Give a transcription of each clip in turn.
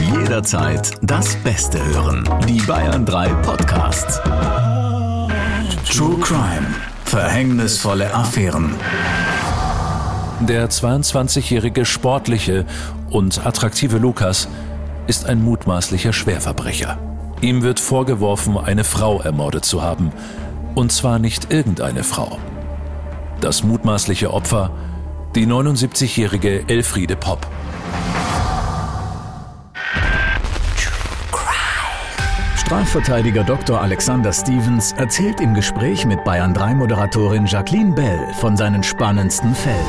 Jederzeit das Beste hören. Die Bayern 3 Podcasts. True Crime. Verhängnisvolle Affären. Der 22-jährige sportliche und attraktive Lukas ist ein mutmaßlicher Schwerverbrecher. Ihm wird vorgeworfen, eine Frau ermordet zu haben. Und zwar nicht irgendeine Frau. Das mutmaßliche Opfer, die 79-jährige Elfriede Popp. Strafverteidiger Dr. Alexander Stevens erzählt im Gespräch mit Bayern 3 Moderatorin Jacqueline Bell von seinen spannendsten Fällen.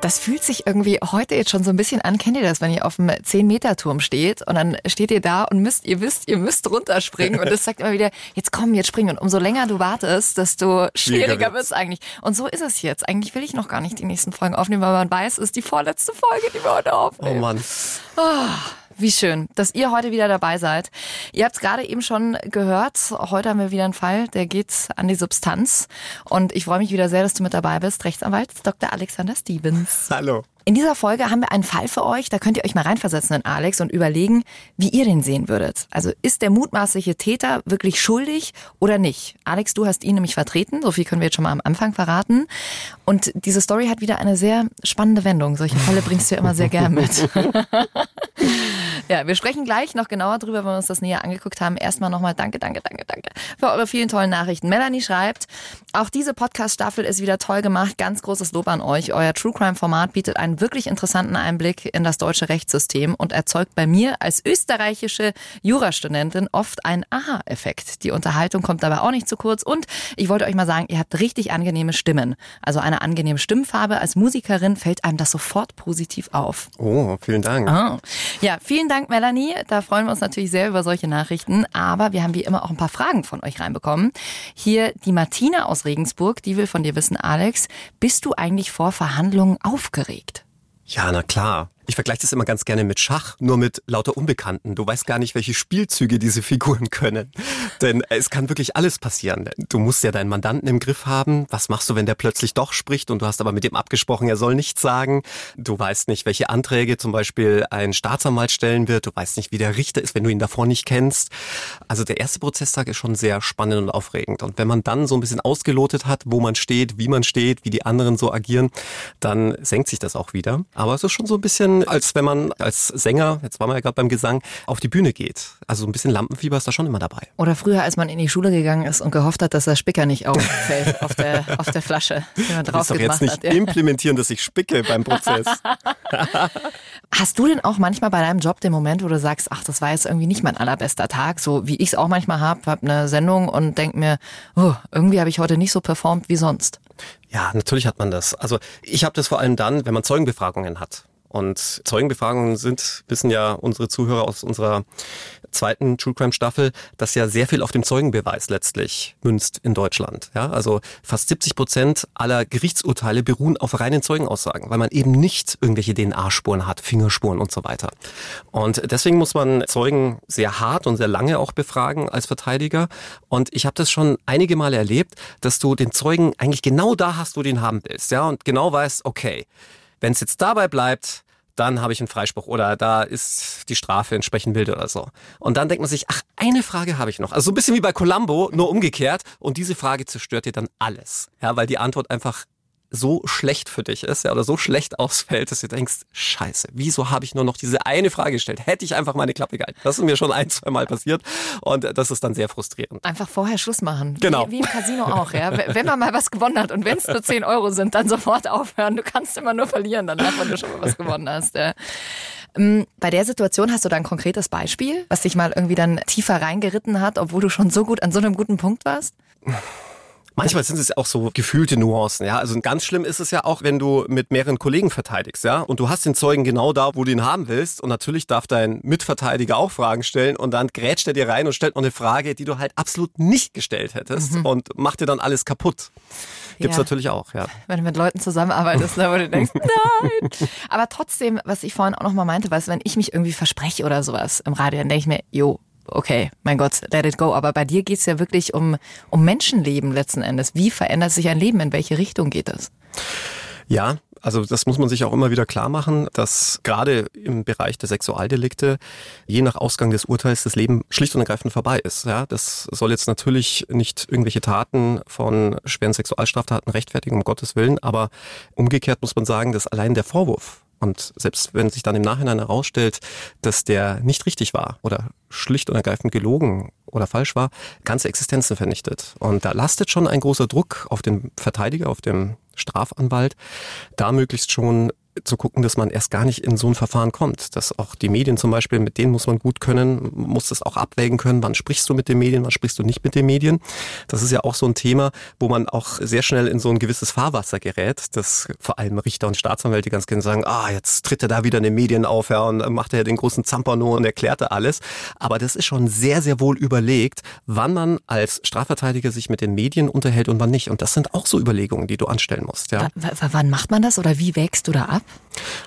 Das fühlt sich irgendwie heute jetzt schon so ein bisschen an. Kennt ihr das, wenn ihr auf dem 10-Meter-Turm steht und dann steht ihr da und müsst, ihr wisst, ihr müsst runterspringen und es sagt immer wieder, jetzt komm, jetzt springen. Und umso länger du wartest, desto schwieriger wird es eigentlich. Und so ist es jetzt. Eigentlich will ich noch gar nicht die nächsten Folgen aufnehmen, weil man weiß, es ist die vorletzte Folge, die wir heute aufnehmen. Oh Mann. Oh. Wie schön, dass ihr heute wieder dabei seid. Ihr habt es gerade eben schon gehört. Heute haben wir wieder einen Fall, der geht an die Substanz. Und ich freue mich wieder sehr, dass du mit dabei bist. Rechtsanwalt Dr. Alexander Stevens. Hallo. In dieser Folge haben wir einen Fall für euch. Da könnt ihr euch mal reinversetzen in Alex und überlegen, wie ihr den sehen würdet. Also ist der mutmaßliche Täter wirklich schuldig oder nicht? Alex, du hast ihn nämlich vertreten. So viel können wir jetzt schon mal am Anfang verraten. Und diese Story hat wieder eine sehr spannende Wendung. Solche Fälle bringst du ja immer sehr gern mit. Ja, wir sprechen gleich noch genauer drüber, wenn wir uns das näher angeguckt haben. Erstmal nochmal danke, danke, danke, danke für eure vielen tollen Nachrichten. Melanie schreibt, auch diese Podcast-Staffel ist wieder toll gemacht. Ganz großes Lob an euch. Euer True Crime-Format bietet einen wirklich interessanten Einblick in das deutsche Rechtssystem und erzeugt bei mir als österreichische Jurastudentin oft einen Aha-Effekt. Die Unterhaltung kommt dabei auch nicht zu kurz und ich wollte euch mal sagen, ihr habt richtig angenehme Stimmen. Also eine angenehme Stimmfarbe. Als Musikerin fällt einem das sofort positiv auf. Oh, vielen Dank. Ah. Ja, vielen Dank, Melanie. Da freuen wir uns natürlich sehr über solche Nachrichten. Aber wir haben wie immer auch ein paar Fragen von euch reinbekommen. Hier die Martina aus Regensburg, die will von dir wissen, Alex, bist du eigentlich vor Verhandlungen aufgeregt? Ja, na klar. Ich vergleiche das immer ganz gerne mit Schach, nur mit lauter Unbekannten. Du weißt gar nicht, welche Spielzüge diese Figuren können. Denn es kann wirklich alles passieren. Du musst ja deinen Mandanten im Griff haben. Was machst du, wenn der plötzlich doch spricht und du hast aber mit dem abgesprochen, er soll nichts sagen? Du weißt nicht, welche Anträge zum Beispiel ein Staatsanwalt stellen wird. Du weißt nicht, wie der Richter ist, wenn du ihn davor nicht kennst. Also der erste Prozesstag ist schon sehr spannend und aufregend. Und wenn man dann so ein bisschen ausgelotet hat, wo man steht, wie man steht, wie die anderen so agieren, dann senkt sich das auch wieder. Aber es ist schon so ein bisschen als wenn man als Sänger, jetzt waren wir ja gerade beim Gesang, auf die Bühne geht. Also ein bisschen Lampenfieber ist da schon immer dabei. Oder früher, als man in die Schule gegangen ist und gehofft hat, dass der Spicker nicht auffällt auf der, auf der Flasche, die man drauf doch jetzt nicht hat, ja. implementieren, dass ich spicke beim Prozess. Hast du denn auch manchmal bei deinem Job den Moment, wo du sagst, ach, das war jetzt irgendwie nicht mein allerbester Tag, so wie ich es auch manchmal habe, habe eine Sendung und denk mir, oh, irgendwie habe ich heute nicht so performt wie sonst. Ja, natürlich hat man das. Also ich habe das vor allem dann, wenn man Zeugenbefragungen hat. Und Zeugenbefragungen sind, wissen ja unsere Zuhörer aus unserer zweiten True Crime Staffel, dass ja sehr viel auf dem Zeugenbeweis letztlich münzt in Deutschland. Ja, also fast 70 Prozent aller Gerichtsurteile beruhen auf reinen Zeugenaussagen, weil man eben nicht irgendwelche DNA-Spuren hat, Fingerspuren und so weiter. Und deswegen muss man Zeugen sehr hart und sehr lange auch befragen als Verteidiger. Und ich habe das schon einige Male erlebt, dass du den Zeugen eigentlich genau da hast, wo du ihn haben willst. Ja, und genau weißt, okay, wenn es jetzt dabei bleibt, dann habe ich einen Freispruch oder da ist die Strafe entsprechend wild oder so. Und dann denkt man sich, ach, eine Frage habe ich noch. Also so ein bisschen wie bei Columbo, nur umgekehrt. Und diese Frage zerstört dir dann alles. Ja, weil die Antwort einfach so schlecht für dich ist, ja, oder so schlecht ausfällt, dass du denkst, scheiße, wieso habe ich nur noch diese eine Frage gestellt? Hätte ich einfach meine Klappe gehalten. Das ist mir schon ein, zwei Mal passiert und das ist dann sehr frustrierend. Einfach vorher Schluss machen. Genau. Wie, wie im Casino auch, ja. Wenn man mal was gewonnen hat und wenn es nur 10 Euro sind, dann sofort aufhören. Du kannst immer nur verlieren danach, wenn du schon mal was gewonnen hast. Ja. Ähm, bei der Situation hast du da ein konkretes Beispiel, was dich mal irgendwie dann tiefer reingeritten hat, obwohl du schon so gut an so einem guten Punkt warst? Manchmal sind es auch so gefühlte Nuancen, ja. Also ganz schlimm ist es ja auch, wenn du mit mehreren Kollegen verteidigst, ja. Und du hast den Zeugen genau da, wo du ihn haben willst. Und natürlich darf dein Mitverteidiger auch Fragen stellen. Und dann grätscht er dir rein und stellt noch eine Frage, die du halt absolut nicht gestellt hättest. Mhm. Und macht dir dann alles kaputt. Gibt's ja. natürlich auch, ja. Wenn du mit Leuten zusammenarbeitest, ne, wo du denkst, nein. Aber trotzdem, was ich vorhin auch noch mal meinte, was, wenn ich mich irgendwie verspreche oder sowas im Radio, dann denke ich mir, jo, okay, mein Gott, let it go. Aber bei dir geht es ja wirklich um, um Menschenleben letzten Endes. Wie verändert sich ein Leben? In welche Richtung geht es? Ja, Also das muss man sich auch immer wieder klar machen, dass gerade im Bereich der Sexualdelikte je nach Ausgang des Urteils das Leben schlicht und ergreifend vorbei ist. Ja, das soll jetzt natürlich nicht irgendwelche Taten von schweren Sexualstraftaten rechtfertigen, um Gottes Willen, aber umgekehrt muss man sagen, dass allein der Vorwurf und selbst wenn sich dann im Nachhinein herausstellt, dass der nicht richtig war oder schlicht und ergreifend gelogen oder falsch war, ganze Existenzen vernichtet. Und da lastet schon ein großer Druck auf den Verteidiger, auf den Strafanwalt, da möglichst schon zu gucken, dass man erst gar nicht in so ein Verfahren kommt. Dass auch die Medien zum Beispiel, mit denen muss man gut können, muss das auch abwägen können, wann sprichst du mit den Medien, wann sprichst du nicht mit den Medien. Das ist ja auch so ein Thema, wo man auch sehr schnell in so ein gewisses Fahrwasser gerät, dass vor allem Richter und Staatsanwälte ganz gerne sagen, ah, jetzt tritt er da wieder in den Medien auf ja, und macht er den großen Zampano und erklärt er alles. Aber das ist schon sehr, sehr wohl überlegt, wann man als Strafverteidiger sich mit den Medien unterhält und wann nicht. Und das sind auch so Überlegungen, die du anstellen musst. Ja. W wann macht man das oder wie wägst du da ab?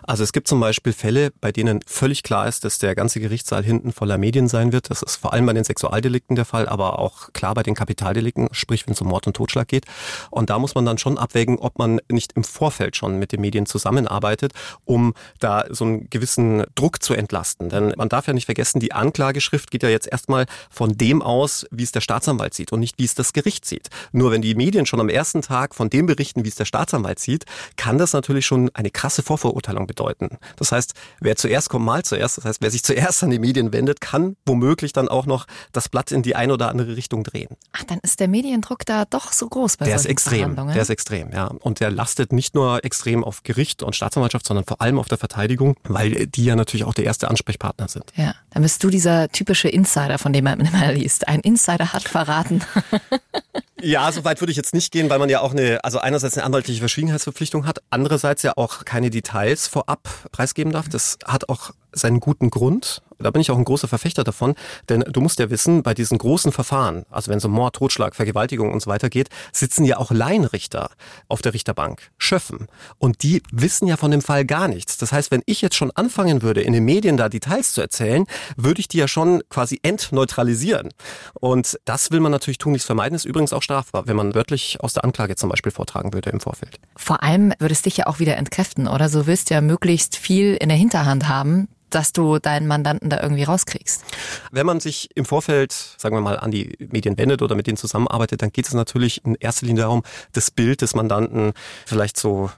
Also es gibt zum Beispiel Fälle, bei denen völlig klar ist, dass der ganze Gerichtssaal hinten voller Medien sein wird. Das ist vor allem bei den Sexualdelikten der Fall, aber auch klar bei den Kapitaldelikten, sprich wenn es um Mord und Totschlag geht. Und da muss man dann schon abwägen, ob man nicht im Vorfeld schon mit den Medien zusammenarbeitet, um da so einen gewissen Druck zu entlasten. Denn man darf ja nicht vergessen, die Anklageschrift geht ja jetzt erstmal von dem aus, wie es der Staatsanwalt sieht und nicht wie es das Gericht sieht. Nur wenn die Medien schon am ersten Tag von dem berichten, wie es der Staatsanwalt sieht, kann das natürlich schon eine krasse Vorverurteilung Verurteilung bedeuten. Das heißt, wer zuerst kommt, mal zuerst. Das heißt, wer sich zuerst an die Medien wendet, kann womöglich dann auch noch das Blatt in die eine oder andere Richtung drehen. Ach, dann ist der Mediendruck da doch so groß bei Der ist extrem. Der ist extrem, ja. Und der lastet nicht nur extrem auf Gericht und Staatsanwaltschaft, sondern vor allem auf der Verteidigung, weil die ja natürlich auch der erste Ansprechpartner sind. Ja, dann bist du dieser typische Insider, von dem man immer liest. Ein Insider hat verraten. Ja, so weit würde ich jetzt nicht gehen, weil man ja auch eine, also einerseits eine anwaltliche Verschwiegenheitsverpflichtung hat, andererseits ja auch keine Details vorab preisgeben darf. Das hat auch seinen guten Grund. Da bin ich auch ein großer Verfechter davon, denn du musst ja wissen, bei diesen großen Verfahren, also wenn es um Mord, Totschlag, Vergewaltigung und so weiter geht, sitzen ja auch Laienrichter auf der Richterbank, Schöffen. Und die wissen ja von dem Fall gar nichts. Das heißt, wenn ich jetzt schon anfangen würde, in den Medien da Details zu erzählen, würde ich die ja schon quasi entneutralisieren. Und das will man natürlich tun, nichts vermeiden, ist übrigens auch strafbar, wenn man wörtlich aus der Anklage zum Beispiel vortragen würde im Vorfeld. Vor allem würde es dich ja auch wieder entkräften, oder? So wirst ja möglichst viel in der Hinterhand haben, dass du deinen Mandanten da irgendwie rauskriegst? Wenn man sich im Vorfeld, sagen wir mal, an die Medien wendet oder mit denen zusammenarbeitet, dann geht es natürlich in erster Linie darum, das Bild des Mandanten vielleicht so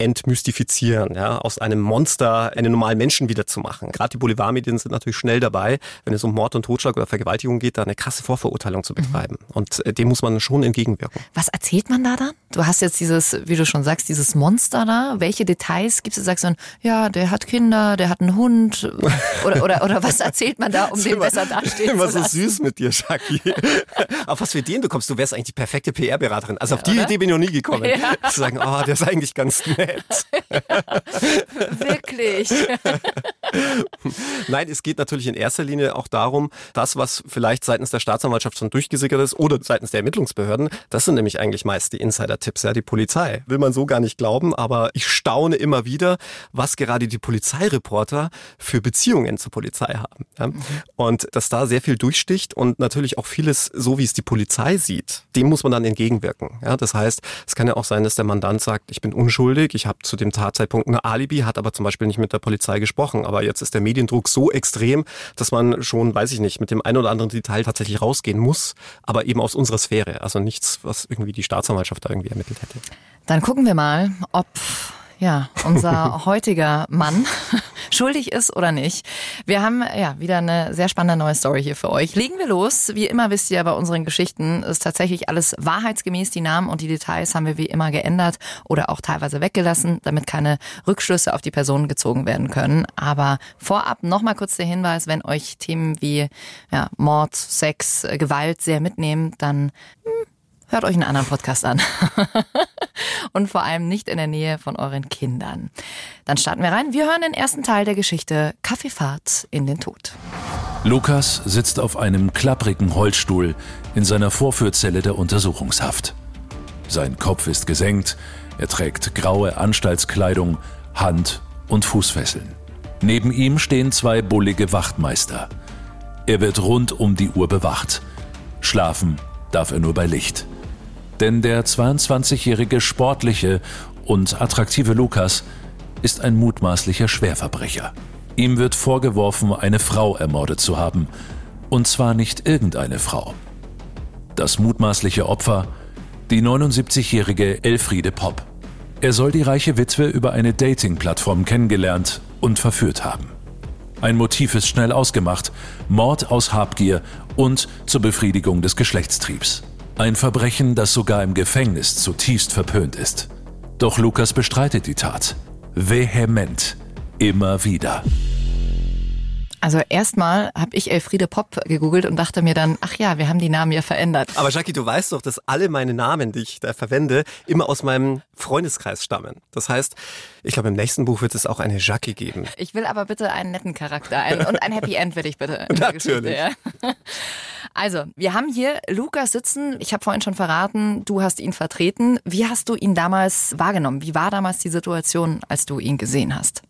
entmystifizieren, ja, aus einem Monster einen normalen Menschen wiederzumachen. Gerade die Boulevardmedien sind natürlich schnell dabei, wenn es um Mord und Totschlag oder Vergewaltigung geht, da eine krasse Vorverurteilung zu betreiben. Mhm. Und äh, dem muss man schon entgegenwirken. Was erzählt man da dann? Du hast jetzt dieses, wie du schon sagst, dieses Monster da. Welche Details gibt es? Sagst du dann, ja, der hat Kinder, der hat einen Hund oder, oder, oder was erzählt man da, um den besser dastehen immer zu lassen? so süß mit dir, Shaki. Auf was für den bekommst, du wärst eigentlich die perfekte PR-Beraterin. Also ja, auf die oder? Idee bin ich noch nie gekommen. Ja. Zu sagen, oh, der ist eigentlich ganz nett nett. Wirklich. Nein, es geht natürlich in erster Linie auch darum, das, was vielleicht seitens der Staatsanwaltschaft schon durchgesickert ist oder seitens der Ermittlungsbehörden, das sind nämlich eigentlich meist die Insider-Tipps, ja, die Polizei. Will man so gar nicht glauben, aber ich staune immer wieder, was gerade die Polizeireporter für Beziehungen zur Polizei haben. Ja? Mhm. Und dass da sehr viel durchsticht und natürlich auch vieles, so wie es die Polizei sieht, dem muss man dann entgegenwirken. Ja? Das heißt, es kann ja auch sein, dass der Mandant sagt, ich bin unschuldig, ich habe zu dem Tatzeitpunkt ein Alibi, hat aber zum Beispiel nicht mit der Polizei gesprochen. Aber jetzt ist der Mediendruck so extrem, dass man schon, weiß ich nicht, mit dem einen oder anderen Detail tatsächlich rausgehen muss, aber eben aus unserer Sphäre. Also nichts, was irgendwie die Staatsanwaltschaft da irgendwie ermittelt hätte. Dann gucken wir mal, ob ja, unser heutiger Mann schuldig ist oder nicht. Wir haben ja wieder eine sehr spannende neue Story hier für euch. Legen wir los. Wie immer wisst ihr, bei unseren Geschichten ist tatsächlich alles wahrheitsgemäß. Die Namen und die Details haben wir wie immer geändert oder auch teilweise weggelassen, damit keine Rückschlüsse auf die Personen gezogen werden können. Aber vorab nochmal kurz der Hinweis, wenn euch Themen wie ja, Mord, Sex, Gewalt sehr mitnehmen, dann hm, hört euch einen anderen Podcast an. und vor allem nicht in der Nähe von euren Kindern. Dann starten wir rein. Wir hören den ersten Teil der Geschichte Kaffeefahrt in den Tod. Lukas sitzt auf einem klapprigen Holzstuhl in seiner Vorführzelle der Untersuchungshaft. Sein Kopf ist gesenkt, er trägt graue Anstaltskleidung, Hand- und Fußfesseln. Neben ihm stehen zwei bullige Wachtmeister. Er wird rund um die Uhr bewacht. Schlafen darf er nur bei Licht. Denn der 22-jährige sportliche und attraktive Lukas ist ein mutmaßlicher Schwerverbrecher. Ihm wird vorgeworfen, eine Frau ermordet zu haben. Und zwar nicht irgendeine Frau. Das mutmaßliche Opfer, die 79-jährige Elfriede Popp. Er soll die reiche Witwe über eine Dating-Plattform kennengelernt und verführt haben. Ein Motiv ist schnell ausgemacht, Mord aus Habgier und zur Befriedigung des Geschlechtstriebs. Ein Verbrechen, das sogar im Gefängnis zutiefst verpönt ist. Doch Lukas bestreitet die Tat. Vehement. Immer wieder. Also erstmal habe ich Elfriede Pop gegoogelt und dachte mir dann, ach ja, wir haben die Namen ja verändert. Aber Jackie, du weißt doch, dass alle meine Namen, die ich da verwende, immer aus meinem Freundeskreis stammen. Das heißt, ich glaube, im nächsten Buch wird es auch eine Jackie geben. Ich will aber bitte einen netten Charakter ein und ein Happy End will ich bitte. Natürlich. Ja. Also, wir haben hier Lukas sitzen. Ich habe vorhin schon verraten, du hast ihn vertreten. Wie hast du ihn damals wahrgenommen? Wie war damals die Situation, als du ihn gesehen hast?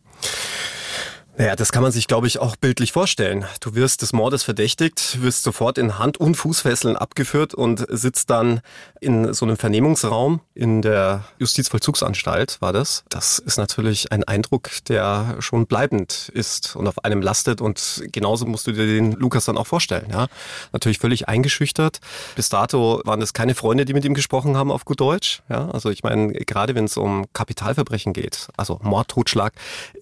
Naja, das kann man sich, glaube ich, auch bildlich vorstellen. Du wirst des Mordes verdächtigt, wirst sofort in Hand- und Fußfesseln abgeführt und sitzt dann in so einem Vernehmungsraum in der Justizvollzugsanstalt, war das. Das ist natürlich ein Eindruck, der schon bleibend ist und auf einem lastet und genauso musst du dir den Lukas dann auch vorstellen. Ja? Natürlich völlig eingeschüchtert. Bis dato waren es keine Freunde, die mit ihm gesprochen haben auf gut Deutsch. Ja? Also ich meine, gerade wenn es um Kapitalverbrechen geht, also Mord, Totschlag,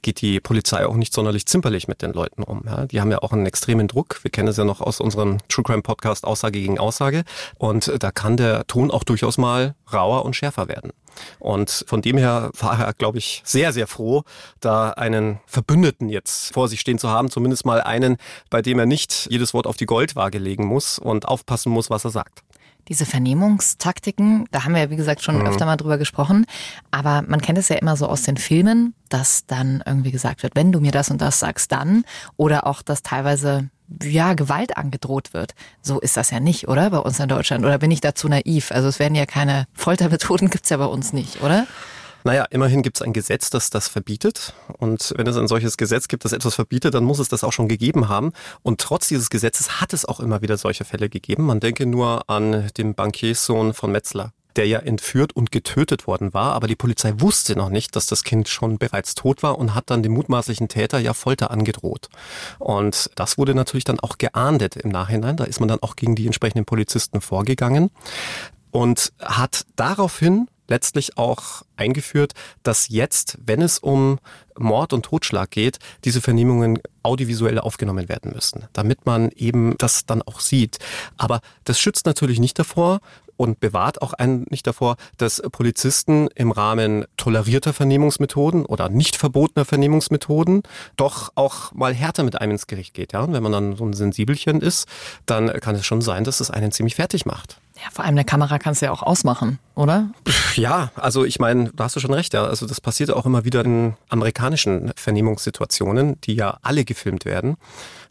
geht die Polizei auch nicht sonderlich zimperlich mit den Leuten um. Ja. Die haben ja auch einen extremen Druck. Wir kennen es ja noch aus unserem True Crime Podcast Aussage gegen Aussage. Und da kann der Ton auch durchaus mal rauer und schärfer werden. Und von dem her war er, glaube ich, sehr, sehr froh, da einen Verbündeten jetzt vor sich stehen zu haben, zumindest mal einen, bei dem er nicht jedes Wort auf die Goldwaage legen muss und aufpassen muss, was er sagt diese Vernehmungstaktiken, da haben wir ja wie gesagt schon mhm. öfter mal drüber gesprochen, aber man kennt es ja immer so aus den Filmen, dass dann irgendwie gesagt wird, wenn du mir das und das sagst, dann oder auch, dass teilweise ja, Gewalt angedroht wird. So ist das ja nicht, oder? Bei uns in Deutschland. Oder bin ich dazu naiv? Also es werden ja keine Foltermethoden, gibt's ja bei uns nicht, oder? Naja, immerhin gibt es ein Gesetz, das das verbietet. Und wenn es ein solches Gesetz gibt, das etwas verbietet, dann muss es das auch schon gegeben haben. Und trotz dieses Gesetzes hat es auch immer wieder solche Fälle gegeben. Man denke nur an den Bankierssohn von Metzler der ja entführt und getötet worden war, aber die Polizei wusste noch nicht, dass das Kind schon bereits tot war und hat dann dem mutmaßlichen Täter ja Folter angedroht. Und das wurde natürlich dann auch geahndet im Nachhinein. Da ist man dann auch gegen die entsprechenden Polizisten vorgegangen und hat daraufhin letztlich auch eingeführt, dass jetzt, wenn es um Mord und Totschlag geht, diese Vernehmungen audiovisuell aufgenommen werden müssen, damit man eben das dann auch sieht. Aber das schützt natürlich nicht davor, und bewahrt auch einen nicht davor, dass Polizisten im Rahmen tolerierter Vernehmungsmethoden oder nicht verbotener Vernehmungsmethoden doch auch mal härter mit einem ins Gericht geht. Ja? Und wenn man dann so ein Sensibelchen ist, dann kann es schon sein, dass es einen ziemlich fertig macht. Ja, vor allem eine Kamera kannst du ja auch ausmachen, oder? Ja, also ich meine, da hast du schon recht, ja. Also das passiert auch immer wieder in amerikanischen Vernehmungssituationen, die ja alle gefilmt werden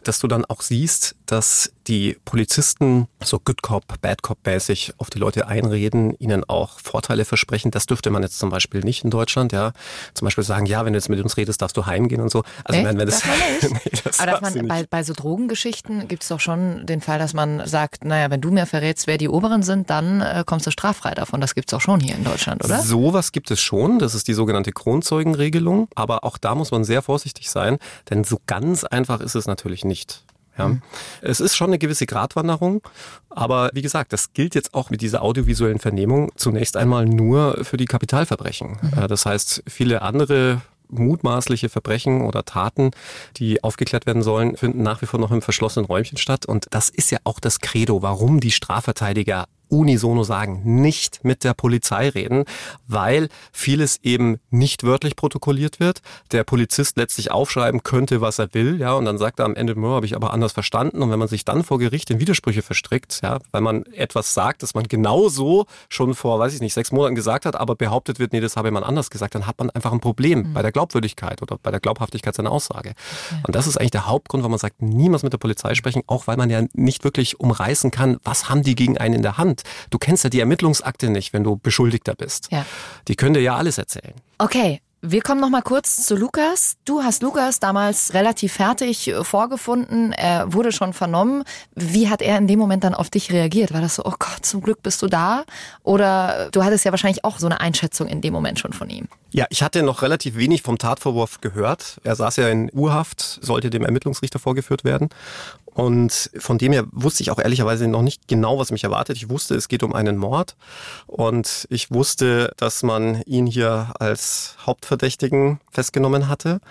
dass du dann auch siehst, dass die Polizisten so Good Cop, Bad Cop mäßig auf die Leute einreden, ihnen auch Vorteile versprechen. Das dürfte man jetzt zum Beispiel nicht in Deutschland, ja. Zum Beispiel sagen, ja, wenn du jetzt mit uns redest, darfst du heimgehen und so. Also wenn, wenn das, das nee, das Aber dass man bei, bei so Drogengeschichten gibt es doch schon den Fall, dass man sagt, naja, wenn du mir verrätst, wer die Oberen sind, dann äh, kommst du straffrei davon. Das gibt es auch schon hier in Deutschland, oder? Sowas gibt es schon. Das ist die sogenannte Kronzeugenregelung. Aber auch da muss man sehr vorsichtig sein, denn so ganz einfach ist es natürlich nicht. Ja. Mhm. Es ist schon eine gewisse Gratwanderung, aber wie gesagt, das gilt jetzt auch mit dieser audiovisuellen Vernehmung zunächst einmal nur für die Kapitalverbrechen. Mhm. Das heißt, viele andere mutmaßliche Verbrechen oder Taten, die aufgeklärt werden sollen, finden nach wie vor noch im verschlossenen Räumchen statt. Und das ist ja auch das Credo, warum die Strafverteidiger unisono sagen, nicht mit der Polizei reden, weil vieles eben nicht wörtlich protokolliert wird. Der Polizist letztlich aufschreiben könnte, was er will, ja, und dann sagt er am Ende, habe ich aber anders verstanden. Und wenn man sich dann vor Gericht in Widersprüche verstrickt, ja, weil man etwas sagt, das man genauso schon vor, weiß ich nicht, sechs Monaten gesagt hat, aber behauptet wird, nee, das habe man anders gesagt, dann hat man einfach ein Problem mhm. bei der Glaubwürdigkeit oder bei der Glaubhaftigkeit seiner Aussage. Okay. Und das ist eigentlich der Hauptgrund, warum man sagt, niemals mit der Polizei sprechen, auch weil man ja nicht wirklich umreißen kann, was haben die gegen einen in der Hand. Du kennst ja die Ermittlungsakte nicht, wenn du Beschuldigter bist. Ja. Die können dir ja alles erzählen. Okay, Wir kommen noch mal kurz zu Lukas. Du hast Lukas damals relativ fertig vorgefunden. Er wurde schon vernommen. Wie hat er in dem Moment dann auf dich reagiert? War das so, oh Gott, zum Glück bist du da? Oder du hattest ja wahrscheinlich auch so eine Einschätzung in dem Moment schon von ihm. Ja, ich hatte noch relativ wenig vom Tatvorwurf gehört. Er saß ja in Urhaft, sollte dem Ermittlungsrichter vorgeführt werden. Und von dem her wusste ich auch ehrlicherweise noch nicht genau, was mich erwartet. Ich wusste, es geht um einen Mord. Und ich wusste, dass man ihn hier als Hauptverdächtigen festgenommen hatte.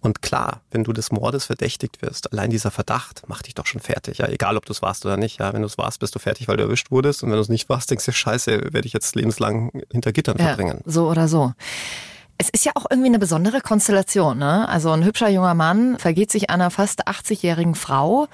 Und klar, wenn du des Mordes verdächtigt wirst, allein dieser Verdacht macht dich doch schon fertig. Ja, egal ob du es warst oder nicht. Ja, wenn du es warst, bist du fertig, weil du erwischt wurdest. Und wenn du es nicht warst, denkst du, scheiße, werde ich jetzt lebenslang hinter Gittern ja, verbringen. So oder so. Es ist ja auch irgendwie eine besondere Konstellation. Ne? Also ein hübscher junger Mann vergeht sich einer fast 80-jährigen Frau.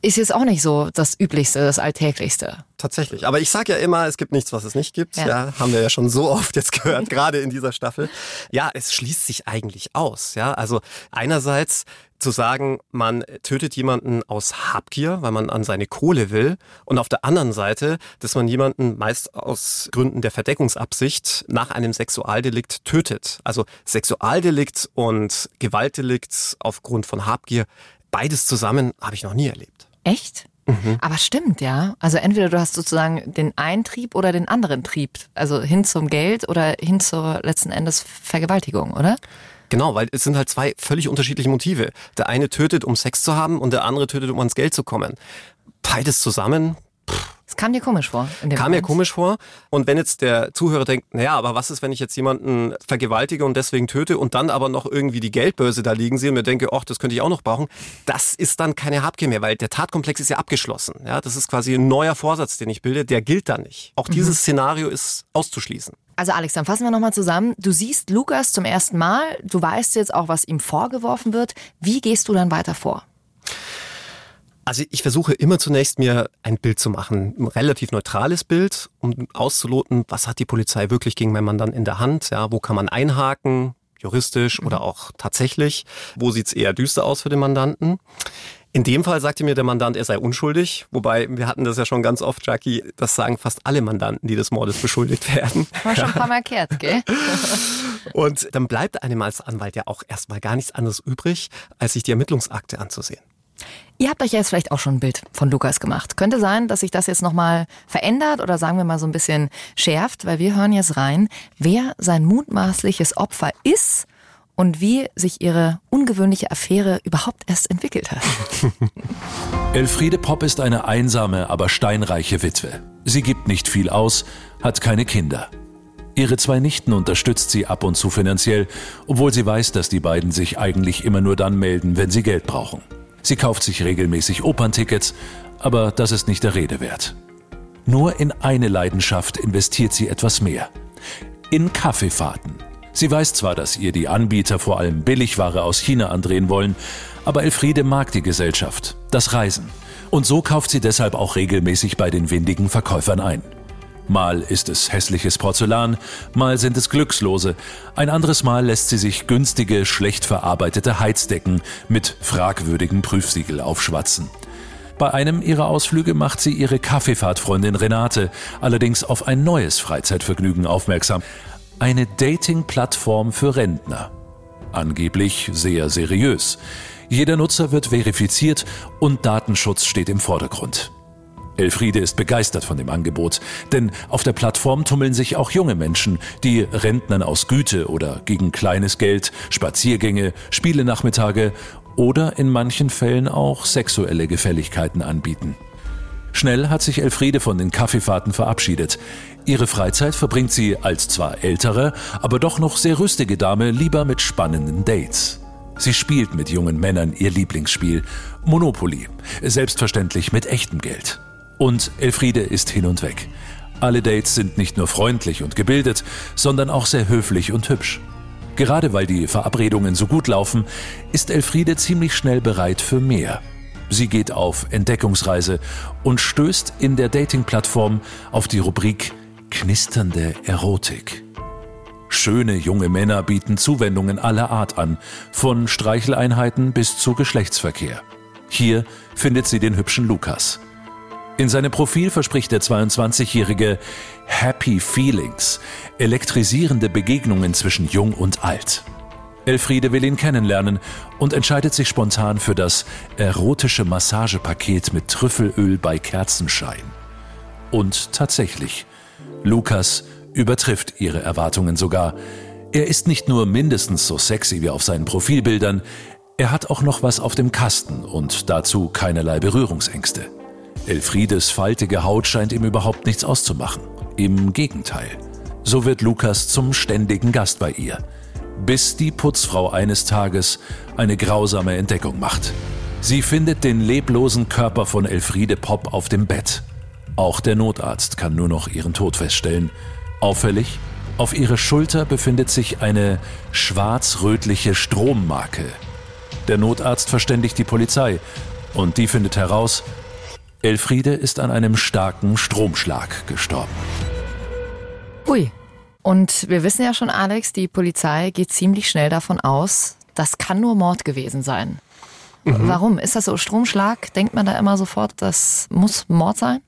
Ist jetzt auch nicht so das Üblichste, das Alltäglichste. Tatsächlich. Aber ich sage ja immer, es gibt nichts, was es nicht gibt. Ja. ja. haben wir ja schon so oft jetzt gehört, gerade in dieser Staffel. Ja, es schließt sich eigentlich aus. Ja, also einerseits zu sagen, man tötet jemanden aus Habgier, weil man an seine Kohle will, und auf der anderen Seite, dass man jemanden meist aus Gründen der Verdeckungsabsicht nach einem Sexualdelikt tötet. Also Sexualdelikt und Gewaltdelikt aufgrund von Habgier, beides zusammen habe ich noch nie erlebt. Echt? Mhm. Aber stimmt, ja. Also entweder du hast sozusagen den einen Trieb oder den anderen Trieb. Also hin zum Geld oder hin zur letzten Endes Vergewaltigung, oder? Genau, weil es sind halt zwei völlig unterschiedliche Motive. Der eine tötet, um Sex zu haben und der andere tötet, um ans Geld zu kommen. Beides zusammen, es kam dir komisch vor. kam Moment. mir komisch vor. Und wenn jetzt der Zuhörer denkt, naja, aber was ist, wenn ich jetzt jemanden vergewaltige und deswegen töte und dann aber noch irgendwie die Geldbörse da liegen sehe und mir denke, ach, das könnte ich auch noch brauchen, das ist dann keine Habgier mehr, weil der Tatkomplex ist ja abgeschlossen. Ja, das ist quasi ein neuer Vorsatz, den ich bilde, der gilt dann nicht. Auch dieses mhm. Szenario ist auszuschließen. Also Alex, dann fassen wir nochmal zusammen. Du siehst Lukas zum ersten Mal, du weißt jetzt auch, was ihm vorgeworfen wird. Wie gehst du dann weiter vor? Also ich versuche immer zunächst mir ein Bild zu machen, ein relativ neutrales Bild, um auszuloten, was hat die Polizei wirklich gegen meinen Mandanten in der Hand, ja, wo kann man einhaken, juristisch mhm. oder auch tatsächlich, wo sieht's eher düster aus für den Mandanten. In dem Fall sagte mir der Mandant, er sei unschuldig, wobei wir hatten das ja schon ganz oft, Jackie, das sagen fast alle Mandanten, die des Mordes beschuldigt werden. War schon ein paar Mal kehrt, gell? Und dann bleibt einem als Anwalt ja auch erstmal gar nichts anderes übrig, als sich die Ermittlungsakte anzusehen. Ihr habt euch jetzt vielleicht auch schon ein Bild von Lukas gemacht. Könnte sein, dass sich das jetzt nochmal verändert oder sagen wir mal so ein bisschen schärft, weil wir hören jetzt rein, wer sein mutmaßliches Opfer ist und wie sich ihre ungewöhnliche Affäre überhaupt erst entwickelt hat. Elfriede Popp ist eine einsame, aber steinreiche Witwe. Sie gibt nicht viel aus, hat keine Kinder. Ihre zwei Nichten unterstützt sie ab und zu finanziell, obwohl sie weiß, dass die beiden sich eigentlich immer nur dann melden, wenn sie Geld brauchen. Sie kauft sich regelmäßig Operntickets, aber das ist nicht der Rede wert. Nur in eine Leidenschaft investiert sie etwas mehr. In Kaffeefahrten. Sie weiß zwar, dass ihr die Anbieter vor allem Billigware aus China andrehen wollen, aber Elfriede mag die Gesellschaft, das Reisen. Und so kauft sie deshalb auch regelmäßig bei den windigen Verkäufern ein. Mal ist es hässliches Porzellan, mal sind es Glückslose, ein anderes Mal lässt sie sich günstige, schlecht verarbeitete Heizdecken mit fragwürdigem Prüfsiegel aufschwatzen. Bei einem ihrer Ausflüge macht sie ihre Kaffeefahrtfreundin Renate allerdings auf ein neues Freizeitvergnügen aufmerksam eine Dating-Plattform für Rentner. Angeblich sehr seriös. Jeder Nutzer wird verifiziert und Datenschutz steht im Vordergrund. Elfriede ist begeistert von dem Angebot, denn auf der Plattform tummeln sich auch junge Menschen, die Rentnern aus Güte oder gegen kleines Geld Spaziergänge, Spielenachmittage oder in manchen Fällen auch sexuelle Gefälligkeiten anbieten. Schnell hat sich Elfriede von den Kaffeefahrten verabschiedet. Ihre Freizeit verbringt sie als zwar ältere, aber doch noch sehr rüstige Dame lieber mit spannenden Dates. Sie spielt mit jungen Männern ihr Lieblingsspiel Monopoly, selbstverständlich mit echtem Geld. Und Elfriede ist hin und weg. Alle Dates sind nicht nur freundlich und gebildet, sondern auch sehr höflich und hübsch. Gerade weil die Verabredungen so gut laufen, ist Elfriede ziemlich schnell bereit für mehr. Sie geht auf Entdeckungsreise und stößt in der Dating-Plattform auf die Rubrik Knisternde Erotik. Schöne junge Männer bieten Zuwendungen aller Art an, von Streicheleinheiten bis zu Geschlechtsverkehr. Hier findet sie den hübschen Lukas. In seinem Profil verspricht der 22-Jährige Happy Feelings, elektrisierende Begegnungen zwischen Jung und Alt. Elfriede will ihn kennenlernen und entscheidet sich spontan für das erotische Massagepaket mit Trüffelöl bei Kerzenschein. Und tatsächlich, Lukas übertrifft ihre Erwartungen sogar. Er ist nicht nur mindestens so sexy wie auf seinen Profilbildern, er hat auch noch was auf dem Kasten und dazu keinerlei Berührungsängste. Elfriedes faltige Haut scheint ihm überhaupt nichts auszumachen. Im Gegenteil. So wird Lukas zum ständigen Gast bei ihr. Bis die Putzfrau eines Tages eine grausame Entdeckung macht. Sie findet den leblosen Körper von Elfriede Popp auf dem Bett. Auch der Notarzt kann nur noch ihren Tod feststellen. Auffällig, auf ihrer Schulter befindet sich eine schwarz-rötliche Strommarke. Der Notarzt verständigt die Polizei und die findet heraus, Elfriede ist an einem starken Stromschlag gestorben. Ui. Und wir wissen ja schon, Alex, die Polizei geht ziemlich schnell davon aus, das kann nur Mord gewesen sein. Mhm. Warum? Ist das so Stromschlag? Denkt man da immer sofort, das muss Mord sein?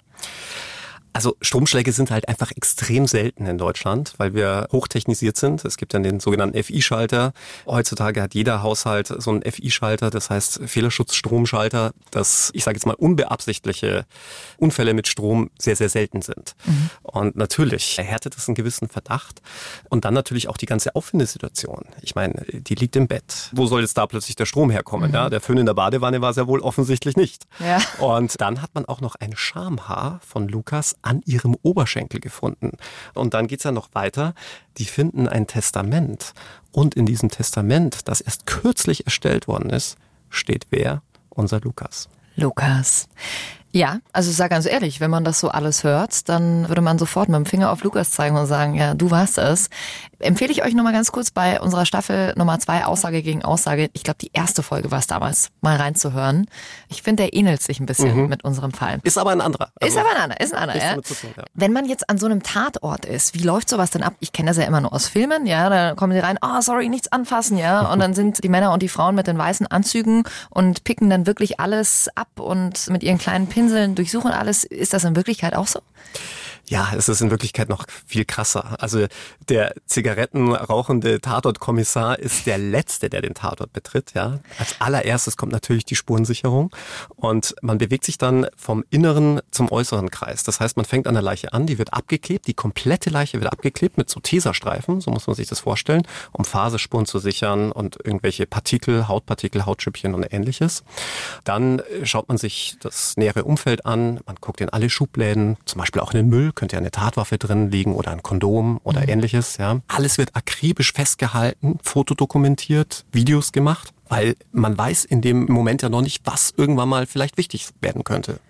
Also Stromschläge sind halt einfach extrem selten in Deutschland, weil wir hochtechnisiert sind. Es gibt dann den sogenannten FI-Schalter. Heutzutage hat jeder Haushalt so einen FI-Schalter, das heißt Fehlerschutzstromschalter, dass ich sage jetzt mal unbeabsichtliche Unfälle mit Strom sehr, sehr selten sind. Mhm. Und natürlich erhärtet es einen gewissen Verdacht. Und dann natürlich auch die ganze Auffindesituation. Ich meine, die liegt im Bett. Wo soll jetzt da plötzlich der Strom herkommen? Mhm. Ja, der Föhn in der Badewanne war es ja wohl offensichtlich nicht. Ja. Und dann hat man auch noch ein Schamhaar von Lukas an ihrem Oberschenkel gefunden. Und dann geht es ja noch weiter. Die finden ein Testament. Und in diesem Testament, das erst kürzlich erstellt worden ist, steht wer? Unser Lukas. Lukas. Ja, also ich sage ganz ehrlich, wenn man das so alles hört, dann würde man sofort mit dem Finger auf Lukas zeigen und sagen, ja, du warst es. Empfehle ich euch nochmal ganz kurz bei unserer Staffel Nummer zwei Aussage gegen Aussage. Ich glaube, die erste Folge war es damals, mal reinzuhören. Ich finde, der ähnelt sich ein bisschen mhm. mit unserem Fall. Ist aber ein anderer. Also ist aber ein anderer, ist ein anderer, ja. Tun, ja. Wenn man jetzt an so einem Tatort ist, wie läuft sowas denn ab? Ich kenne das ja immer nur aus Filmen, ja, da kommen sie rein, oh, sorry, nichts anfassen, ja, und dann sind die Männer und die Frauen mit den weißen Anzügen und picken dann wirklich alles ab und mit ihren kleinen Pinseln durchsuchen alles. Ist das in Wirklichkeit auch so? Ja, es ist in Wirklichkeit noch viel krasser. Also der zigarettenrauchende Tatortkommissar ist der Letzte, der den Tatort betritt. Ja, Als allererstes kommt natürlich die Spurensicherung und man bewegt sich dann vom inneren zum äußeren Kreis. Das heißt, man fängt an der Leiche an, die wird abgeklebt, die komplette Leiche wird abgeklebt mit so Tesastreifen, so muss man sich das vorstellen, um Phasespuren zu sichern und irgendwelche Partikel, Hautpartikel, Hautschüppchen und ähnliches. Dann schaut man sich das nähere Umfeld an, man guckt in alle Schubläden, zum Beispiel auch in den Müll, könnte ja eine Tatwaffe drin liegen oder ein Kondom oder mhm. ähnliches. Ja. Alles wird akribisch festgehalten, fotodokumentiert, Videos gemacht, weil man weiß in dem Moment ja noch nicht, was irgendwann mal vielleicht wichtig werden könnte.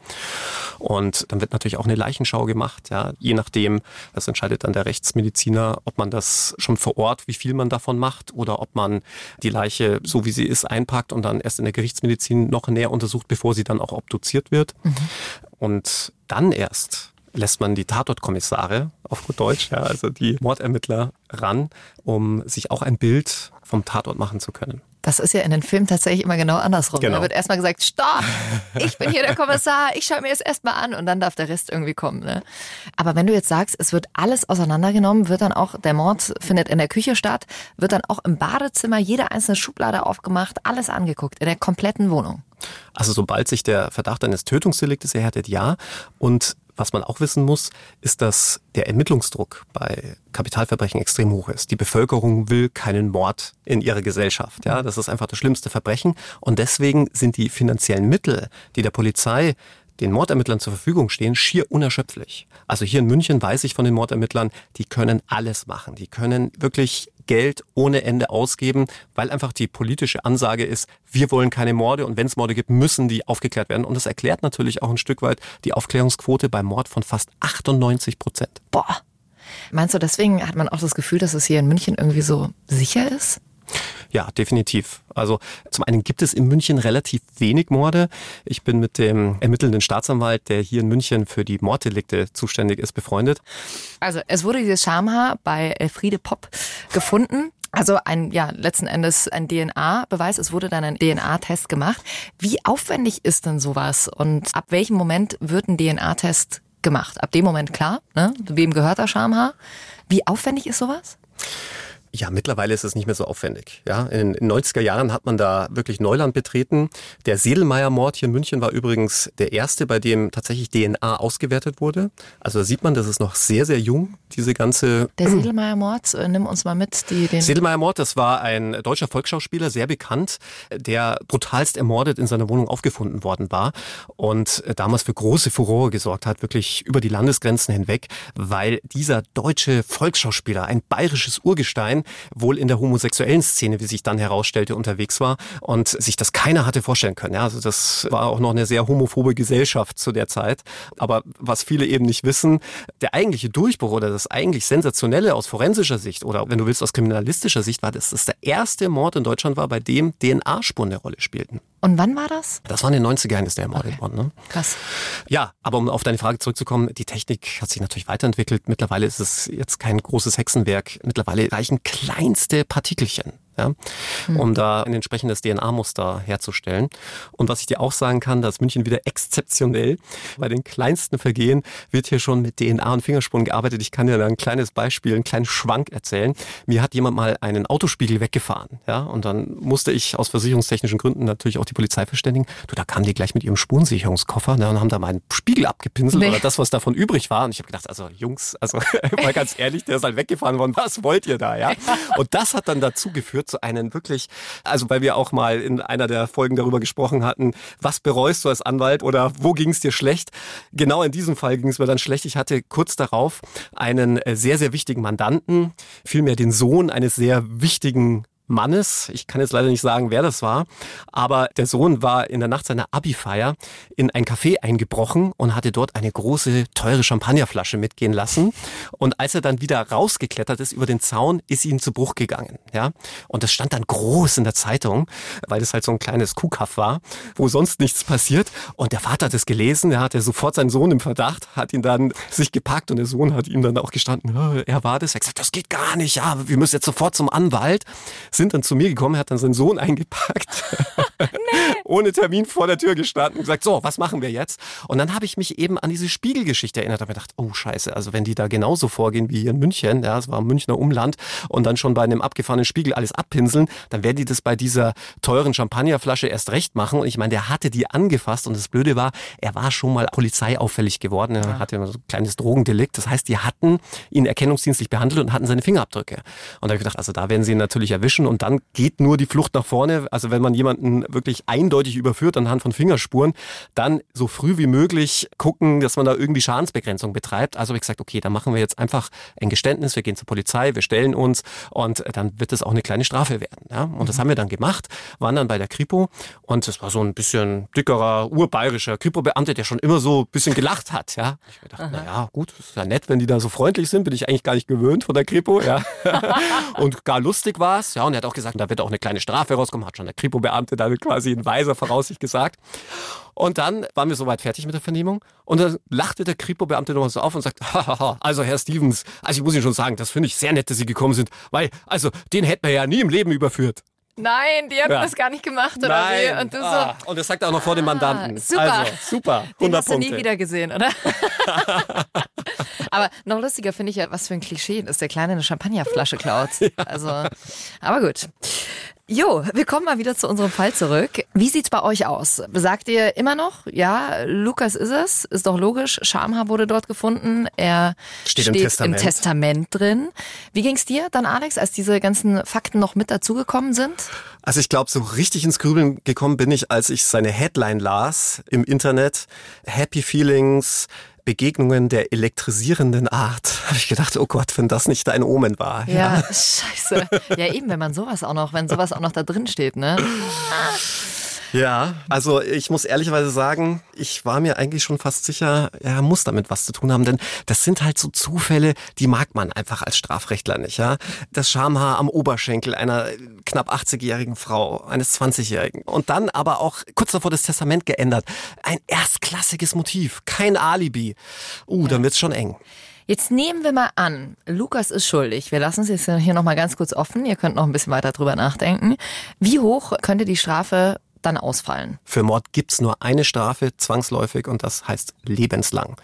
Und dann wird natürlich auch eine Leichenschau gemacht, ja, je nachdem, das entscheidet dann der Rechtsmediziner, ob man das schon vor Ort, wie viel man davon macht oder ob man die Leiche so wie sie ist einpackt und dann erst in der Gerichtsmedizin noch näher untersucht, bevor sie dann auch obduziert wird. Mhm. Und dann erst lässt man die Tatortkommissare, auf gut Deutsch, ja, also die Mordermittler ran, um sich auch ein Bild vom Tatort machen zu können. Das ist ja in den Filmen tatsächlich immer genau andersrum. Genau. Da wird erstmal gesagt, stopp, ich bin hier der Kommissar, ich schaue mir das erstmal an und dann darf der Rest irgendwie kommen. Ne? Aber wenn du jetzt sagst, es wird alles auseinandergenommen, wird dann auch, der Mord findet in der Küche statt, wird dann auch im Badezimmer jede einzelne Schublade aufgemacht, alles angeguckt, in der kompletten Wohnung. Also sobald sich der Verdacht eines Tötungsdeliktes erhärtet, ja. Und was man auch wissen muss, ist, dass der Ermittlungsdruck bei Kapitalverbrechen extrem hoch ist. Die Bevölkerung will keinen Mord in ihrer Gesellschaft. Ja, das ist einfach das schlimmste Verbrechen. Und deswegen sind die finanziellen Mittel, die der Polizei den Mordermittlern zur Verfügung stehen, schier unerschöpflich. Also hier in München weiß ich von den Mordermittlern, die können alles machen. Die können wirklich Geld ohne Ende ausgeben, weil einfach die politische Ansage ist, wir wollen keine Morde und wenn es Morde gibt, müssen die aufgeklärt werden. Und das erklärt natürlich auch ein Stück weit die Aufklärungsquote beim Mord von fast 98 Prozent. Boah. Meinst du, deswegen hat man auch das Gefühl, dass es hier in München irgendwie so sicher ist? Ja, definitiv. Also zum einen gibt es in München relativ wenig Morde. Ich bin mit dem ermittelnden Staatsanwalt, der hier in München für die Morddelikte zuständig ist, befreundet. Also es wurde dieses Schamhaar bei Elfriede Popp gefunden. Also ein, ja, letzten Endes ein DNA-Beweis. Es wurde dann ein DNA-Test gemacht. Wie aufwendig ist denn sowas? Und ab welchem Moment wird ein DNA-Test gemacht? Ab dem Moment klar, ne? Wem gehört das Schamhaar? Wie aufwendig ist sowas? Ja, mittlerweile ist es nicht mehr so aufwendig. Ja, in den 90er Jahren hat man da wirklich Neuland betreten. Der Sedelmeier-Mord hier in München war übrigens der erste, bei dem tatsächlich DNA ausgewertet wurde. Also da sieht man, das ist noch sehr, sehr jung, diese ganze... Der Sedelmeier-Mord, äh, nimm uns mal mit. Die, den Sedelmeier-Mord, das war ein deutscher Volksschauspieler, sehr bekannt, der brutalst ermordet in seiner Wohnung aufgefunden worden war und damals für große Furore gesorgt hat, wirklich über die Landesgrenzen hinweg, weil dieser deutsche Volksschauspieler, ein bayerisches Urgestein, wohl in der homosexuellen Szene, wie sich dann herausstellte, unterwegs war und sich das keiner hatte vorstellen können. Ja, also das war auch noch eine sehr homophobe Gesellschaft zu der Zeit. Aber was viele eben nicht wissen, der eigentliche Durchbruch oder das eigentlich sensationelle aus forensischer Sicht oder wenn du willst aus kriminalistischer Sicht war, dass das der erste Mord in Deutschland war, bei dem DNA-Spuren eine Rolle spielten. Und wann war das? Das war in den 90er Jahren, ist der ermordet okay. worden. Ne? Krass. Ja, aber um auf deine Frage zurückzukommen, die Technik hat sich natürlich weiterentwickelt. Mittlerweile ist es jetzt kein großes Hexenwerk. Mittlerweile reichen kleinste Partikelchen ja, mhm. um da ein entsprechendes DNA-Muster herzustellen. Und was ich dir auch sagen kann, dass München wieder exzeptionell. Bei den kleinsten Vergehen wird hier schon mit DNA und Fingerspuren gearbeitet. Ich kann dir da ein kleines Beispiel, einen kleinen Schwank erzählen. Mir hat jemand mal einen Autospiegel weggefahren, ja, und dann musste ich aus versicherungstechnischen Gründen natürlich auch die Polizei verständigen. Du, da kamen die gleich mit ihrem Spurensicherungskoffer ne, und haben da meinen Spiegel abgepinselt nee. oder das, was davon übrig war. Und ich habe gedacht, also Jungs, also mal ganz ehrlich, der ist halt weggefahren worden. Was wollt ihr da, ja? Und das hat dann dazu geführt, zu einem wirklich, also weil wir auch mal in einer der Folgen darüber gesprochen hatten, was bereust du als Anwalt oder wo ging es dir schlecht? Genau in diesem Fall ging es mir dann schlecht. Ich hatte kurz darauf einen äh, sehr, sehr wichtigen Mandanten, vielmehr den Sohn eines sehr wichtigen Mannes. Ich kann jetzt leider nicht sagen, wer das war, aber der Sohn war in der Nacht seiner Abi-Feier in ein Café eingebrochen und hatte dort eine große, teure Champagnerflasche mitgehen lassen. Und als er dann wieder rausgeklettert ist über den Zaun, ist ihm zu Bruch gegangen. Ja? Und das stand dann groß in der Zeitung, weil das halt so ein kleines Kuhkaff war, wo sonst nichts passiert. Und der Vater hat es gelesen, er hatte sofort seinen Sohn im Verdacht, hat ihn dann sich gepackt und der Sohn hat ihm dann auch gestanden, er war das. Er hat gesagt, das geht gar nicht, ja, wir müssen jetzt sofort zum Anwalt sind dann zu mir gekommen, hat dann seinen Sohn eingepackt, nee. ohne Termin vor der Tür gestanden und gesagt, so, was machen wir jetzt? Und dann habe ich mich eben an diese Spiegelgeschichte erinnert, habe gedacht, oh scheiße, also wenn die da genauso vorgehen wie hier in München, ja, es war Münchner Umland und dann schon bei einem abgefahrenen Spiegel alles abpinseln, dann werden die das bei dieser teuren Champagnerflasche erst recht machen. Und ich meine, der hatte die angefasst und das Blöde war, er war schon mal polizeiauffällig geworden, er hatte so ein kleines Drogendelikt. Das heißt, die hatten ihn erkennungsdienstlich behandelt und hatten seine Fingerabdrücke. Und da habe ich gedacht, also da werden sie ihn natürlich erwischen und dann geht nur die Flucht nach vorne. Also wenn man jemanden wirklich eindeutig überführt anhand von Fingerspuren, dann so früh wie möglich gucken, dass man da irgendwie Schadensbegrenzung betreibt. Also habe ich gesagt, okay, dann machen wir jetzt einfach ein Geständnis, wir gehen zur Polizei, wir stellen uns und dann wird es auch eine kleine Strafe werden. Ja? Und das mhm. haben wir dann gemacht, waren dann bei der Kripo und das war so ein bisschen dickerer, urbayerischer Kripo-Beamter, der schon immer so ein bisschen gelacht hat. Ja? Ich mir gedacht, naja, gut, ist ja nett, wenn die da so freundlich sind, bin ich eigentlich gar nicht gewöhnt von der Kripo. Ja? und gar lustig war es. Ja, und hat auch gesagt, da wird auch eine kleine Strafe rauskommen, hat schon der Kripo-Beamte dann quasi in weiser Voraussicht gesagt. Und dann waren wir soweit fertig mit der Vernehmung und dann lachte der Kripo-Beamte nochmal so auf und sagt, Hahaha, also Herr Stevens, also ich muss Ihnen schon sagen, das finde ich sehr nett, dass Sie gekommen sind, weil, also den hätten wir ja nie im Leben überführt. Nein, die haben ja. das gar nicht gemacht, oder Nein. wie? Und, du ah. so, und das sagt er auch noch vor dem Mandanten. Ah, super. Also, super. 100 Den hast Punkte. du nie wieder gesehen, oder? aber noch lustiger finde ich ja, was für ein Klischee, dass der Kleine eine Champagnerflasche klaut. Also, aber gut. Jo, wir kommen mal wieder zu unserem Fall zurück. Wie sieht's bei euch aus? Sagt ihr immer noch, ja, Lukas ist es, ist doch logisch, Schamhaar wurde dort gefunden, er steht, steht im, Testament. im, Testament. drin. Wie ging's dir dann, Alex, als diese ganzen Fakten noch mit dazugekommen sind? Also ich glaube, so richtig ins Grübeln gekommen bin ich, als ich seine Headline las im Internet. Happy Feelings, Begegnungen der elektrisierenden Art. Habe ich gedacht, oh Gott, wenn das nicht dein Omen war. Ja, ja, scheiße. Ja, eben, wenn man sowas auch noch, wenn sowas auch noch da drin steht, ne? Ja, also ich muss ehrlicherweise sagen, ich war mir eigentlich schon fast sicher, er muss damit was zu tun haben, denn das sind halt so Zufälle, die mag man einfach als Strafrechtler nicht, ja. Das Schamhaar am Oberschenkel einer knapp 80-jährigen Frau, eines 20-jährigen und dann aber auch kurz davor das Testament geändert. Ein erstklassiges Motiv, kein Alibi. Uh, dann wird's schon eng. Jetzt nehmen wir mal an, Lukas ist schuldig. Wir lassen es jetzt hier nochmal ganz kurz offen. Ihr könnt noch ein bisschen weiter drüber nachdenken. Wie hoch könnte die Strafe dann ausfallen? Für Mord gibt's nur eine Strafe, zwangsläufig, und das heißt lebenslang.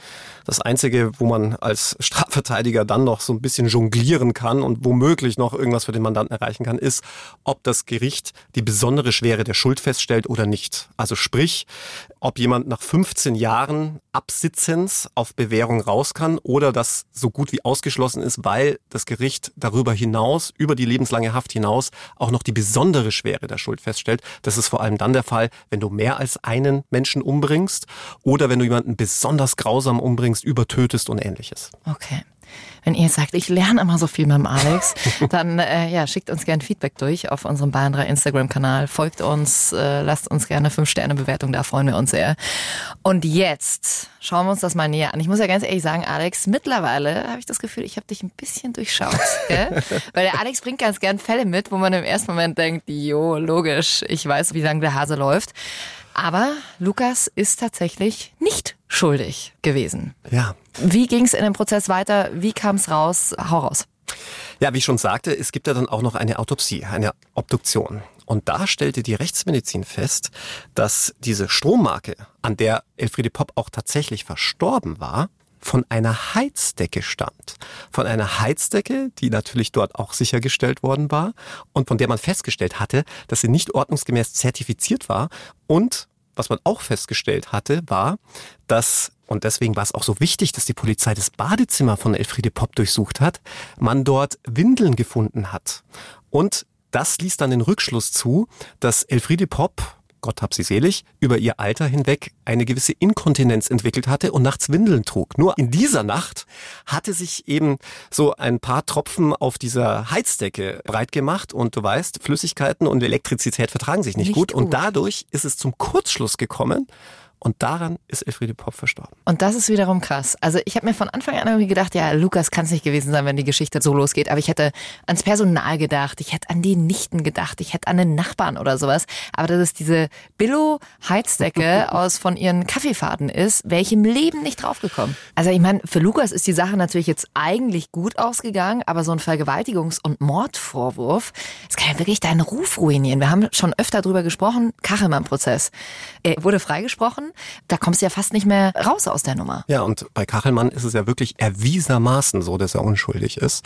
Das Einzige, wo man als Strafverteidiger dann noch so ein bisschen jonglieren kann und womöglich noch irgendwas für den Mandanten erreichen kann, ist, ob das Gericht die besondere Schwere der Schuld feststellt oder nicht. Also sprich, ob jemand nach 15 Jahren Absitzens auf Bewährung raus kann oder das so gut wie ausgeschlossen ist, weil das Gericht darüber hinaus, über die lebenslange Haft hinaus, auch noch die besondere Schwere der Schuld feststellt. Das ist vor allem dann der Fall, wenn du mehr als einen Menschen umbringst oder wenn du jemanden besonders grausam umbringst, umbringst, übertötest und ähnliches. Okay. Wenn ihr sagt, ich lerne immer so viel mit dem Alex, dann äh, ja, schickt uns gerne Feedback durch auf unserem Bayern 3 Instagram-Kanal. Folgt uns, äh, lasst uns gerne 5-Sterne-Bewertung, da freuen wir uns sehr. Und jetzt schauen wir uns das mal näher an. Ich muss ja ganz ehrlich sagen, Alex, mittlerweile habe ich das Gefühl, ich habe dich ein bisschen durchschaut. Gell? Weil der Alex bringt ganz gern Fälle mit, wo man im ersten Moment denkt, jo, logisch, ich weiß, wie lange der Hase läuft. Aber Lukas ist tatsächlich nicht schuldig gewesen. Ja. Wie ging es in dem Prozess weiter? Wie kam es raus? Hau raus. Ja, wie ich schon sagte, es gibt ja dann auch noch eine Autopsie, eine Obduktion. Und da stellte die Rechtsmedizin fest, dass diese Strommarke, an der Elfriede Popp auch tatsächlich verstorben war, von einer Heizdecke stammt. Von einer Heizdecke, die natürlich dort auch sichergestellt worden war und von der man festgestellt hatte, dass sie nicht ordnungsgemäß zertifiziert war. Und was man auch festgestellt hatte, war, dass und deswegen war es auch so wichtig, dass die Polizei das Badezimmer von Elfriede Popp durchsucht hat, man dort Windeln gefunden hat. Und das ließ dann den Rückschluss zu, dass Elfriede Popp Gott hab sie selig, über ihr Alter hinweg eine gewisse Inkontinenz entwickelt hatte und nachts Windeln trug. Nur in dieser Nacht hatte sich eben so ein paar Tropfen auf dieser Heizdecke breit gemacht und du weißt, Flüssigkeiten und Elektrizität vertragen sich nicht, nicht gut. gut und dadurch ist es zum Kurzschluss gekommen und daran ist Elfriede Popp verstorben. Und das ist wiederum krass. Also ich habe mir von Anfang an irgendwie gedacht, ja, Lukas kann es nicht gewesen sein, wenn die Geschichte so losgeht. Aber ich hätte ans Personal gedacht, ich hätte an die Nichten gedacht, ich hätte an den Nachbarn oder sowas. Aber dass es diese Billo-Heizdecke aus von ihren Kaffeefaden ist, wäre ich im Leben nicht draufgekommen. Also ich meine, für Lukas ist die Sache natürlich jetzt eigentlich gut ausgegangen, aber so ein Vergewaltigungs- und Mordvorwurf, das kann ja wirklich deinen Ruf ruinieren. Wir haben schon öfter drüber gesprochen, Kachelmann-Prozess. Er wurde freigesprochen da kommst du ja fast nicht mehr raus aus der Nummer. Ja, und bei Kachelmann ist es ja wirklich erwiesenermaßen so, dass er unschuldig ist.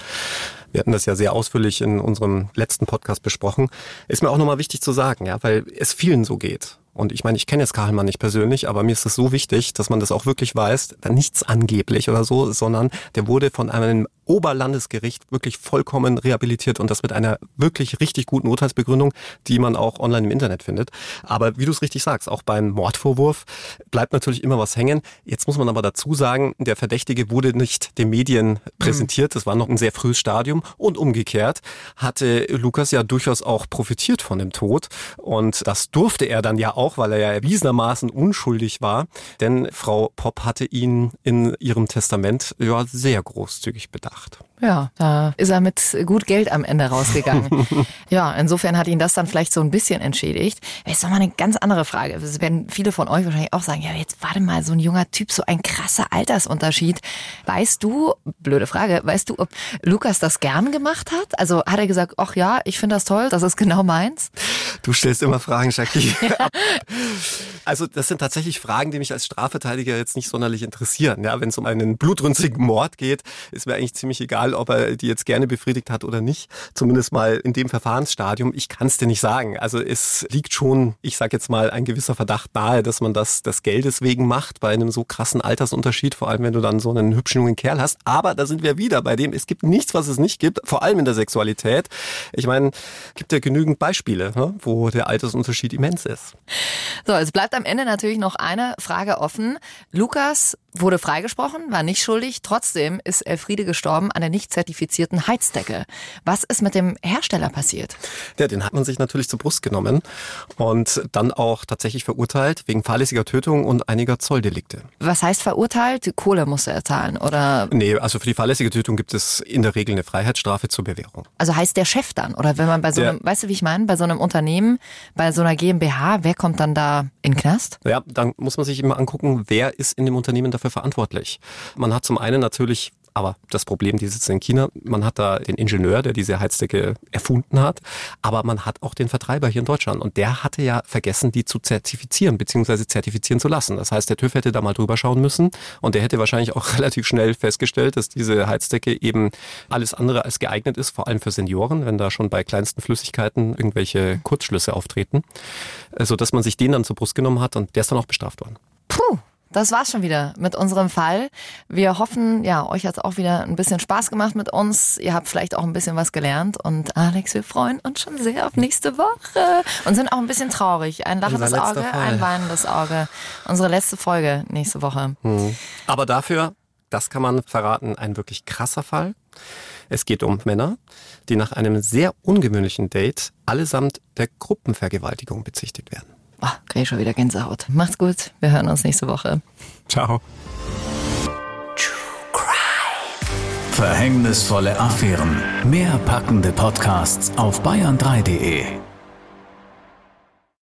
Wir hatten das ja sehr ausführlich in unserem letzten Podcast besprochen. Ist mir auch nochmal wichtig zu sagen, ja, weil es vielen so geht. Und ich meine, ich kenne jetzt Kachelmann nicht persönlich, aber mir ist es so wichtig, dass man das auch wirklich weiß, nichts angeblich oder so, sondern der wurde von einem Oberlandesgericht wirklich vollkommen rehabilitiert und das mit einer wirklich richtig guten Urteilsbegründung, die man auch online im Internet findet. Aber wie du es richtig sagst, auch beim Mordvorwurf bleibt natürlich immer was hängen. Jetzt muss man aber dazu sagen, der Verdächtige wurde nicht den Medien präsentiert. Das war noch ein sehr frühes Stadium. Und umgekehrt hatte Lukas ja durchaus auch profitiert von dem Tod. Und das durfte er dann ja auch, weil er ja erwiesenermaßen unschuldig war. Denn Frau Popp hatte ihn in ihrem Testament ja sehr großzügig bedacht gemacht. Ja, da ist er mit gut Geld am Ende rausgegangen. ja, insofern hat ihn das dann vielleicht so ein bisschen entschädigt. Jetzt noch mal eine ganz andere Frage. Das werden viele von euch wahrscheinlich auch sagen, ja, jetzt warte mal, so ein junger Typ, so ein krasser Altersunterschied. Weißt du, blöde Frage, weißt du, ob Lukas das gern gemacht hat? Also hat er gesagt, ach ja, ich finde das toll, das ist genau meins? Du stellst immer Fragen, Jackie. Ja. Also das sind tatsächlich Fragen, die mich als Strafverteidiger jetzt nicht sonderlich interessieren. Ja, wenn es um einen blutrünstigen Mord geht, ist mir eigentlich ziemlich egal, ob er die jetzt gerne befriedigt hat oder nicht. Zumindest mal in dem Verfahrensstadium. Ich kann es dir nicht sagen. Also es liegt schon, ich sage jetzt mal, ein gewisser Verdacht nahe, dass man das des Geldes wegen macht bei einem so krassen Altersunterschied, vor allem wenn du dann so einen hübschen jungen Kerl hast. Aber da sind wir wieder bei dem, es gibt nichts, was es nicht gibt, vor allem in der Sexualität. Ich meine, gibt ja genügend Beispiele, ne, wo der Altersunterschied immens ist. So, es bleibt am Ende natürlich noch eine Frage offen. Lukas wurde freigesprochen, war nicht schuldig. Trotzdem ist Elfriede gestorben an der nicht zertifizierten Heizdecke. Was ist mit dem Hersteller passiert? Ja, den hat man sich natürlich zur Brust genommen und dann auch tatsächlich verurteilt wegen fahrlässiger Tötung und einiger Zolldelikte. Was heißt verurteilt? Kohle musste er zahlen, oder? Nee, also für die fahrlässige Tötung gibt es in der Regel eine Freiheitsstrafe zur Bewährung. Also heißt der Chef dann? Oder wenn man bei so einem, weißt du, wie ich meine, bei so einem Unternehmen, bei so einer GmbH, wer kommt dann da in den Knast? Ja, dann muss man sich immer angucken, wer ist in dem Unternehmen dafür verantwortlich. Man hat zum einen natürlich Aber das Problem, die sitzen in China, man hat da den Ingenieur, der diese Heizdecke erfunden hat, aber man hat auch den Vertreiber hier in Deutschland. Und der hatte ja vergessen, die zu zertifizieren, beziehungsweise zertifizieren zu lassen. Das heißt, der TÜV hätte da mal drüber schauen müssen und der hätte wahrscheinlich auch relativ schnell festgestellt, dass diese Heizdecke eben alles andere als geeignet ist, vor allem für Senioren, wenn da schon bei kleinsten Flüssigkeiten irgendwelche Kurzschlüsse auftreten, so dass man sich den dann zur Brust genommen hat und der ist dann auch bestraft worden. Puh. Das war's schon wieder mit unserem Fall. Wir hoffen, ja, euch hat's auch wieder ein bisschen Spaß gemacht mit uns. Ihr habt vielleicht auch ein bisschen was gelernt. Und Alex, wir freuen uns schon sehr auf nächste Woche und sind auch ein bisschen traurig. Ein lachendes Auge, Fall. ein weinendes Auge. Unsere letzte Folge nächste Woche. Hm. Aber dafür, das kann man verraten, ein wirklich krasser Fall. Es geht um Männer, die nach einem sehr ungewöhnlichen Date allesamt der Gruppenvergewaltigung bezichtigt werden. Oh, krieg ich schon wieder Gänsehaut. Macht's gut. Wir hören uns nächste Woche. Ciao. Verhängnisvolle Affären. Mehr packende Podcasts auf bayern3.de.